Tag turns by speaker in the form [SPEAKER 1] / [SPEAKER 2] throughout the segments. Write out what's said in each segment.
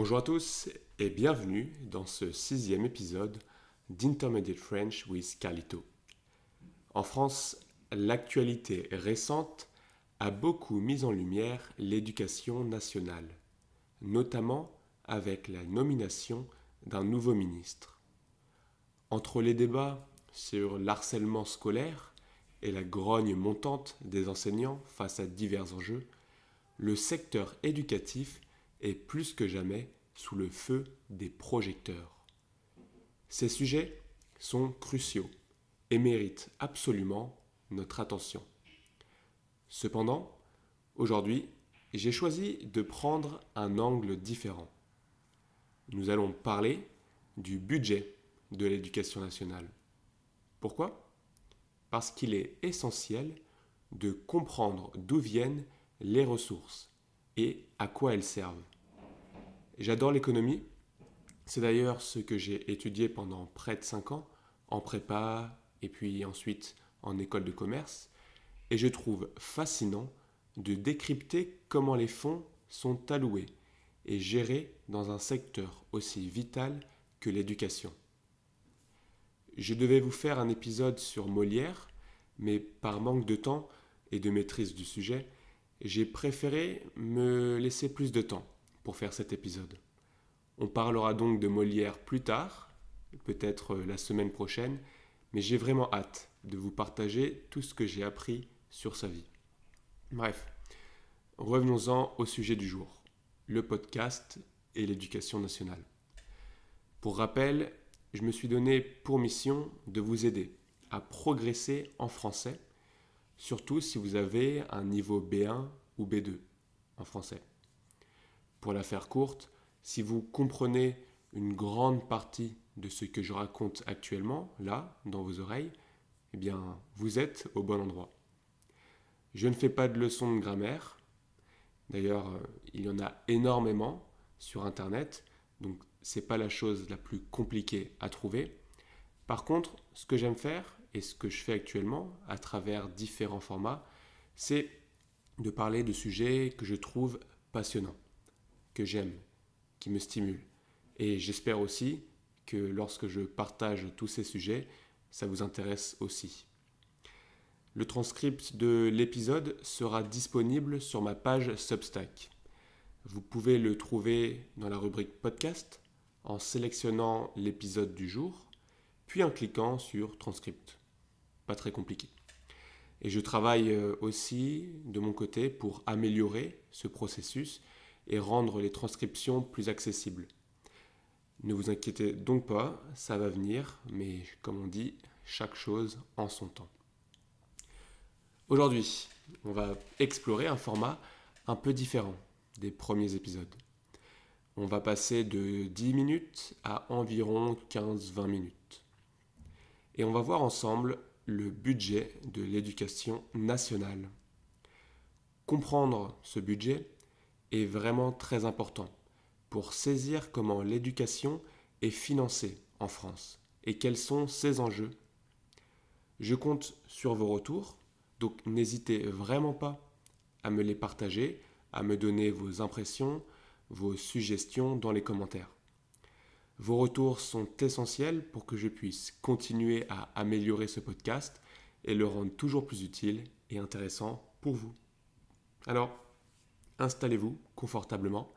[SPEAKER 1] Bonjour à tous et bienvenue dans ce sixième épisode d'Intermediate French with Carlito. En France, l'actualité récente a beaucoup mis en lumière l'éducation nationale, notamment avec la nomination d'un nouveau ministre. Entre les débats sur l'harcèlement scolaire et la grogne montante des enseignants face à divers enjeux, le secteur éducatif est plus que jamais sous le feu des projecteurs. Ces sujets sont cruciaux et méritent absolument notre attention. Cependant, aujourd'hui, j'ai choisi de prendre un angle différent. Nous allons parler du budget de l'éducation nationale. Pourquoi? Parce qu'il est essentiel de comprendre d'où viennent les ressources et à quoi elles servent. J'adore l'économie. C'est d'ailleurs ce que j'ai étudié pendant près de 5 ans, en prépa et puis ensuite en école de commerce. Et je trouve fascinant de décrypter comment les fonds sont alloués et gérés dans un secteur aussi vital que l'éducation. Je devais vous faire un épisode sur Molière, mais par manque de temps et de maîtrise du sujet, j'ai préféré me laisser plus de temps pour faire cet épisode. On parlera donc de Molière plus tard, peut-être la semaine prochaine, mais j'ai vraiment hâte de vous partager tout ce que j'ai appris sur sa vie. Bref, revenons-en au sujet du jour, le podcast et l'éducation nationale. Pour rappel, je me suis donné pour mission de vous aider à progresser en français, surtout si vous avez un niveau B1 ou B2 en français. Pour la faire courte, si vous comprenez une grande partie de ce que je raconte actuellement, là, dans vos oreilles, eh bien, vous êtes au bon endroit. Je ne fais pas de leçons de grammaire. D'ailleurs, euh, il y en a énormément sur Internet, donc c'est pas la chose la plus compliquée à trouver. Par contre, ce que j'aime faire et ce que je fais actuellement à travers différents formats, c'est de parler de sujets que je trouve passionnants, que j'aime, qui me stimulent. Et j'espère aussi que lorsque je partage tous ces sujets, ça vous intéresse aussi. Le transcript de l'épisode sera disponible sur ma page Substack. Vous pouvez le trouver dans la rubrique podcast en sélectionnant l'épisode du jour, puis en cliquant sur transcript. Pas très compliqué. Et je travaille euh, aussi de mon côté pour améliorer ce processus et rendre les transcriptions plus accessibles. Ne vous inquiétez donc pas, ça va venir, mais comme on dit, chaque chose en son temps. Aujourd'hui, on va explorer un format un peu différent des premiers épisodes. On va passer de 10 minutes à environ 15-20 minutes. Et on va voir ensemble le budget de l'éducation nationale. Comprendre ce budget est vraiment très important pour saisir comment l'éducation est financée en France et quels sont ses enjeux. Je compte sur vos retours, donc n'hésitez vraiment pas à me les partager, à me donner vos impressions, vos suggestions dans les commentaires. Vos retours sont essentiels pour que je puisse continuer à améliorer ce podcast et le rendre toujours plus utile et intéressant pour vous. Alors, installez-vous confortablement,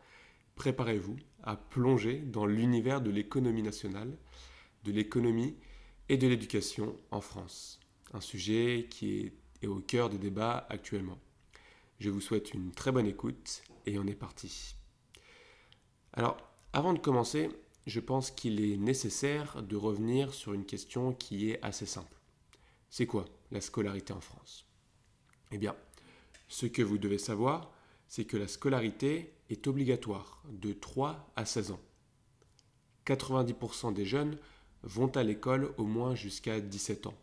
[SPEAKER 1] préparez-vous à plonger dans l'univers de l'économie nationale, de l'économie et de l'éducation en France. Un sujet qui est au cœur des débats actuellement. Je vous souhaite une très bonne écoute et on est parti. Alors, avant de commencer, je pense qu'il est nécessaire de revenir sur une question qui est assez simple. C'est quoi la scolarité en France? Eh bien, ce que vous devez savoir, c'est que la scolarité est obligatoire de 3 à 16 ans. 90% des jeunes vont à l'école au moins jusqu'à 17 ans.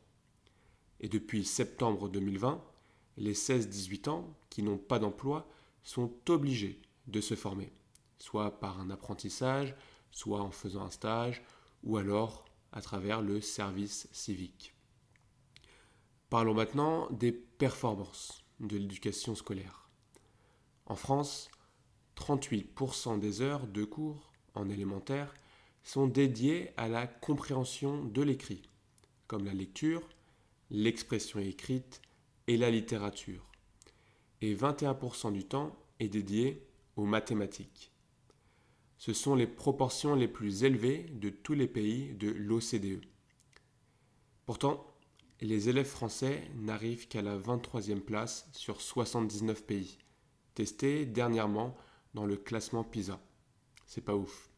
[SPEAKER 1] Et depuis septembre 2020, les 16-18 ans qui n'ont pas d'emploi sont obligés de se former, soit par un apprentissage, soit en faisant un stage, ou alors à travers le service civique. Parlons maintenant des performances de l'éducation scolaire. En France, 38% des heures de cours en élémentaire sont dédiées à la compréhension de l'écrit, comme la lecture, l'expression écrite et la littérature. Et 21% du temps est dédié aux mathématiques. Ce sont les proportions les plus élevées de tous les pays de l'OCDE. Pourtant, les élèves français n'arrivent qu'à la 23e place sur 79 pays, testés dernièrement dans le classement PISA. C'est pas ouf.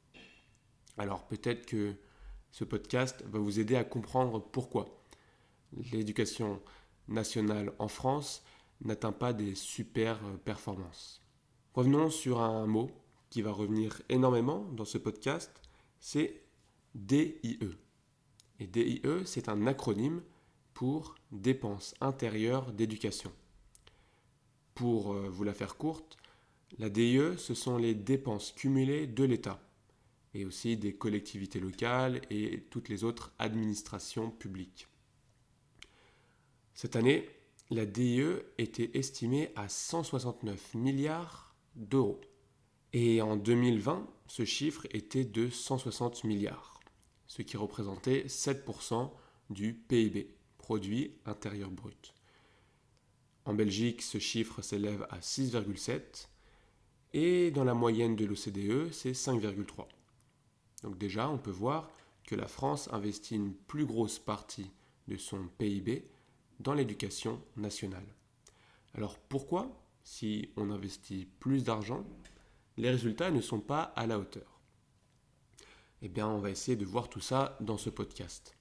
[SPEAKER 1] Alors peut-être que ce podcast va vous aider à comprendre pourquoi l'éducation nationale en France n'atteint pas des super performances. Revenons sur un mot qui va revenir énormément dans ce podcast, c'est DIE. Et DIE, c'est un acronyme pour dépenses intérieures d'éducation. Pour euh, vous la faire courte, la DIE, ce sont les dépenses cumulées de l'État et aussi des collectivités locales et toutes les autres administrations publiques. Cette année, la DIE était estimée à 169 milliards d'euros. Et en 2020, ce chiffre était de 160 milliards, ce qui représentait 7% du PIB, produit intérieur brut. En Belgique, ce chiffre s'élève à 6,7 et dans la moyenne de l'OCDE, c'est 5,3. Donc déjà, on peut voir que la France investit une plus grosse partie de son PIB dans l'éducation nationale. Alors pourquoi, si on investit plus d'argent, les résultats ne sont pas à la hauteur Eh bien, on va essayer de voir tout ça dans ce podcast.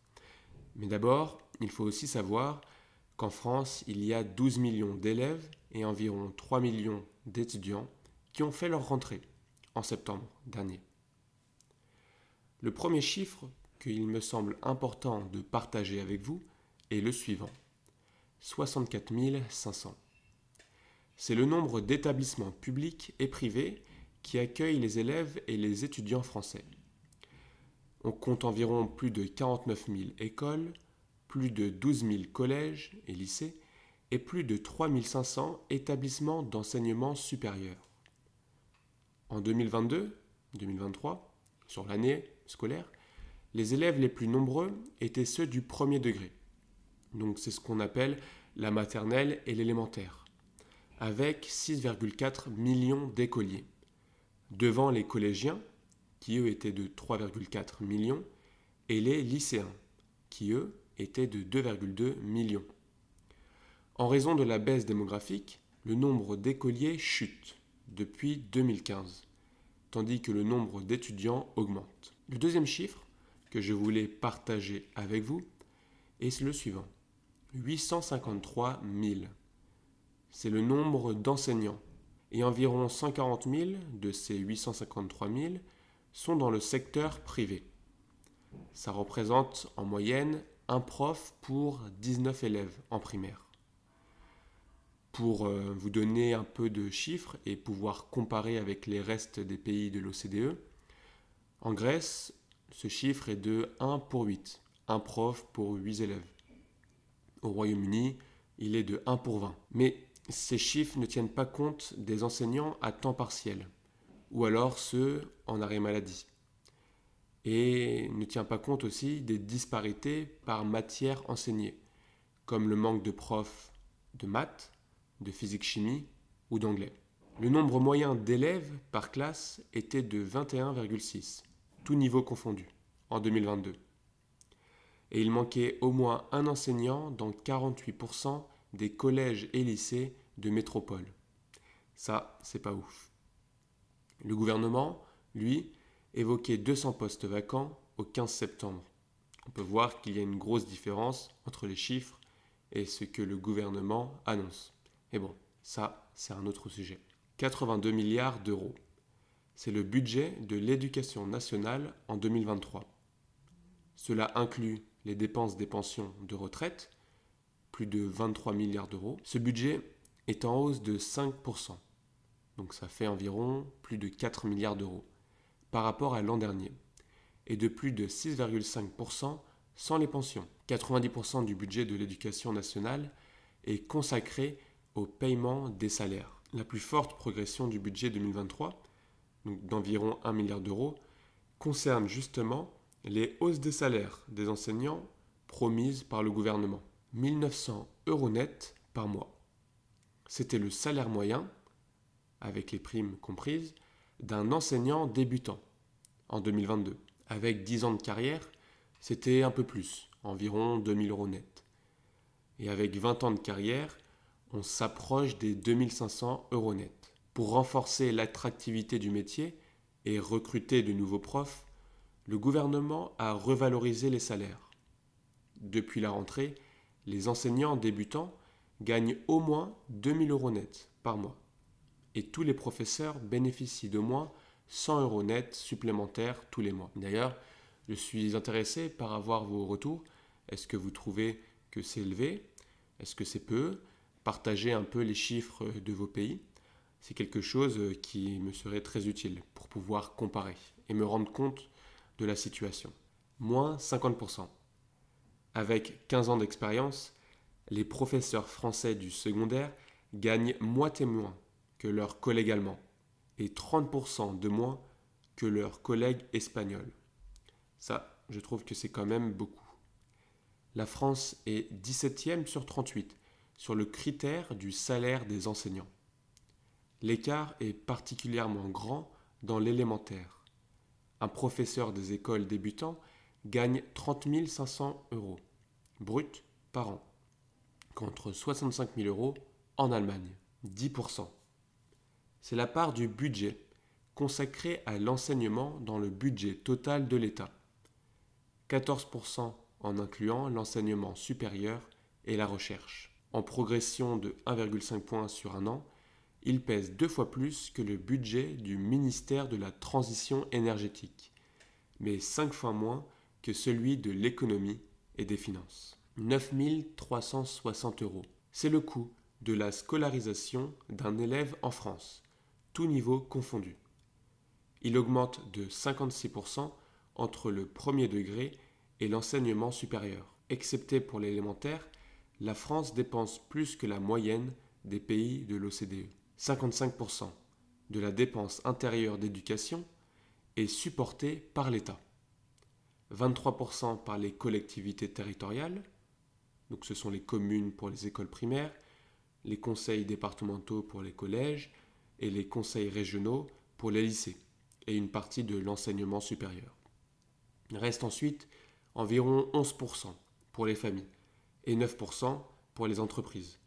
[SPEAKER 1] Mais d'abord, il faut aussi savoir qu'en France, il y a 12 millions d'élèves et environ 3 millions d'étudiants qui ont fait leur rentrée en septembre dernier. Le premier chiffre qu'il me semble important de partager avec vous est le suivant. 64 500. C'est le nombre d'établissements publics et privés qui accueille les élèves et les étudiants français. On compte environ plus de 49 000 écoles, plus de 12 000 collèges et lycées et plus de 3 500 établissements d'enseignement supérieur. En 2022-2023, sur l'année scolaire, les élèves les plus nombreux étaient ceux du premier degré. Donc c'est ce qu'on appelle la maternelle et l'élémentaire, avec 6,4 millions d'écoliers devant les collégiens, qui eux étaient de 3,4 millions, et les lycéens, qui eux étaient de 2,2 millions. En raison de la baisse démographique, le nombre d'écoliers chute depuis 2015, tandis que le nombre d'étudiants augmente. Le deuxième chiffre que je voulais partager avec vous est le suivant. 853 000. C'est le nombre d'enseignants et environ 140 000 de ces 853 000 sont dans le secteur privé. Ça représente en moyenne un prof pour 19 élèves en primaire. Pour euh, vous donner un peu de chiffres et pouvoir comparer avec les restes des pays de l'OCDE, en Grèce, ce chiffre est de 1 pour 8, un prof pour 8 élèves. Au Royaume-Uni, il est de 1 pour 20. Mais ces chiffres ne tiennent pas compte des enseignants à temps partiel, ou alors ceux en arrêt maladie, et ne tient pas compte aussi des disparités par matière enseignée, comme le manque de profs de maths, de physique-chimie ou d'anglais. Le nombre moyen d'élèves par classe était de 21,6, tout niveau confondu, en 2022. Et il manquait au moins un enseignant dans 48% des collèges et lycées de métropole. Ça, c'est pas ouf. Le gouvernement, lui, évoquait 200 postes vacants au 15 septembre. On peut voir qu'il y a une grosse différence entre les chiffres et ce que le gouvernement annonce. Et bon, ça, c'est un autre sujet. 82 milliards d'euros. C'est le budget de l'éducation nationale en 2023. Cela inclut les dépenses des pensions de retraite, plus de 23 milliards d'euros. Ce budget est en hausse de 5%, donc ça fait environ plus de 4 milliards d'euros, par rapport à l'an dernier, et de plus de 6,5% sans les pensions. 90% du budget de l'éducation nationale est consacré au paiement des salaires. La plus forte progression du budget 2023 d'environ 1 milliard d'euros, concerne justement les hausses des salaires des enseignants promises par le gouvernement. 1900 euros net par mois. C'était le salaire moyen, avec les primes comprises, d'un enseignant débutant en 2022. Avec 10 ans de carrière, c'était un peu plus, environ 2000 euros net. Et avec 20 ans de carrière, on s'approche des 2500 euros net. Pour renforcer l'attractivité du métier et recruter de nouveaux profs, le gouvernement a revalorisé les salaires. Depuis la rentrée, les enseignants débutants gagnent au moins 2000 euros net par mois. Et tous les professeurs bénéficient de moins 100 euros net supplémentaires tous les mois. D'ailleurs, je suis intéressé par avoir vos retours. Est-ce que vous trouvez que c'est élevé Est-ce que c'est peu? Partagez un peu les chiffres de vos pays. C'est quelque chose qui me serait très utile pour pouvoir comparer et me rendre compte de la situation. Moins 50%. Avec 15 ans d'expérience, les professeurs français du secondaire gagnent moitié moins que leurs collègues allemands et 30% de moins que leurs collègues espagnols. Ça, je trouve que c'est quand même beaucoup. La France est 17e sur 38 sur le critère du salaire des enseignants. L'écart est particulièrement grand dans l'élémentaire. Un professeur des écoles débutants gagne 30 500 euros brut par an, contre 65 000 euros en Allemagne, 10%. C'est la part du budget consacré à l'enseignement dans le budget total de l'État, 14% en incluant l'enseignement supérieur et la recherche. En progression de 1,5 points sur un an, il pèse deux fois plus que le budget du ministère de la Transition énergétique, mais cinq fois moins que celui de l'économie et des finances. 9 360 euros. C'est le coût de la scolarisation d'un élève en France, tout niveau confondu. Il augmente de 56% entre le premier degré et l'enseignement supérieur. Excepté pour l'élémentaire, la France dépense plus que la moyenne des pays de l'OCDE. 55% de la dépense intérieure d'éducation est supportée par l'État. 23% par les collectivités territoriales, donc ce sont les communes pour les écoles primaires, les conseils départementaux pour les collèges et les conseils régionaux pour les lycées, et une partie de l'enseignement supérieur. Il reste ensuite environ 11% pour les familles et 9% pour les entreprises,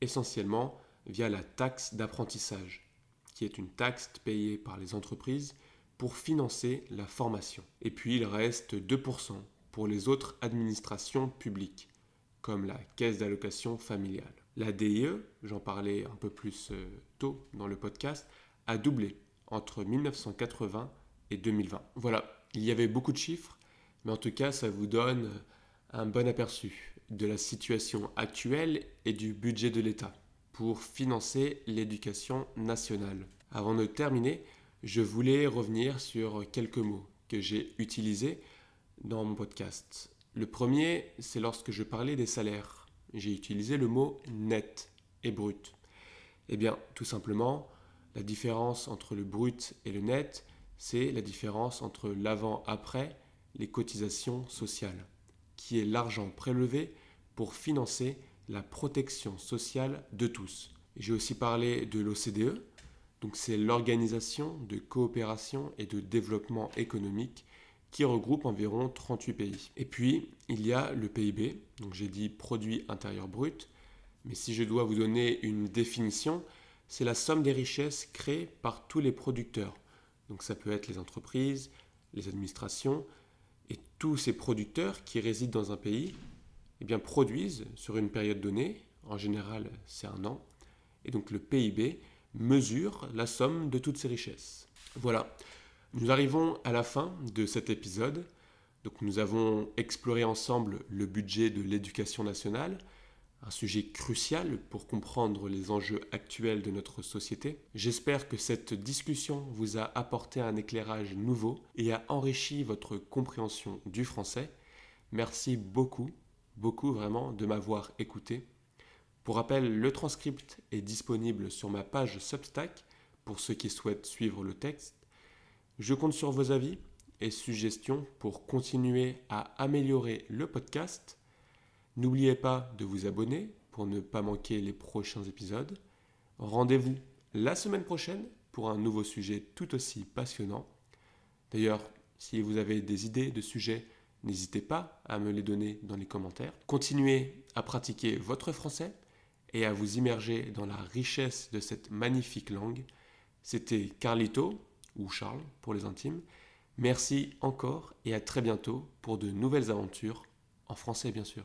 [SPEAKER 1] essentiellement via la taxe d'apprentissage, qui est une taxe payée par les entreprises pour financer la formation. Et puis il reste 2% pour les autres administrations publiques, comme la caisse d'allocation familiale. La DIE, j'en parlais un peu plus euh, tôt dans le podcast, a doublé entre 1980 et 2020. Voilà, il y avait beaucoup de chiffres, mais en tout cas, ça vous donne un bon aperçu de la situation actuelle et du budget de l'État pour financer l'éducation nationale. Avant de terminer, je voulais revenir sur quelques mots que j'ai utilisés dans mon podcast. Le premier, c'est lorsque je parlais des salaires. J'ai utilisé le mot net et brut. Eh bien, tout simplement, la différence entre le brut et le net, c'est la différence entre l'avant-après les cotisations sociales, qui est l'argent prélevé pour financer la protection sociale de tous. J'ai aussi parlé de l'OCDE, donc c'est l'Organisation de coopération et de développement économique qui regroupe environ 38 pays. Et puis, il y a le PIB, donc j'ai dit produit intérieur brut, mais si je dois vous donner une définition, c'est la somme des richesses créées par tous les producteurs. Donc ça peut être les entreprises, les administrations, et tous ces producteurs qui résident dans un pays eh bien, produisent sur une période donnée, en général c'est un an, et donc le PIB mesure la somme de toutes ces richesses. Voilà, nous arrivons à la fin de cet épisode. Donc nous avons exploré ensemble le budget de l'éducation nationale, un sujet crucial pour comprendre les enjeux actuels de notre société. J'espère que cette discussion vous a apporté un éclairage nouveau et a enrichi votre compréhension du français. Merci beaucoup, beaucoup vraiment de m'avoir écouté. Pour rappel, le transcript est disponible sur ma page Substack pour ceux qui souhaitent suivre le texte Je compte sur vos avis et suggestions pour continuer à améliorer le podcast. N'oubliez pas de vous abonner pour ne pas manquer les prochains épisodes. Rendez-vous la semaine prochaine pour un nouveau sujet tout aussi passionnant. D'ailleurs, si vous avez des idées de sujets, n'hésitez pas à me les donner dans les commentaires. Continuez à pratiquer votre français et à vous immerger dans la richesse de cette magnifique langue. C'était Carlito, ou Charles pour les intimes. Merci encore et à très bientôt pour de nouvelles aventures, en français bien sûr.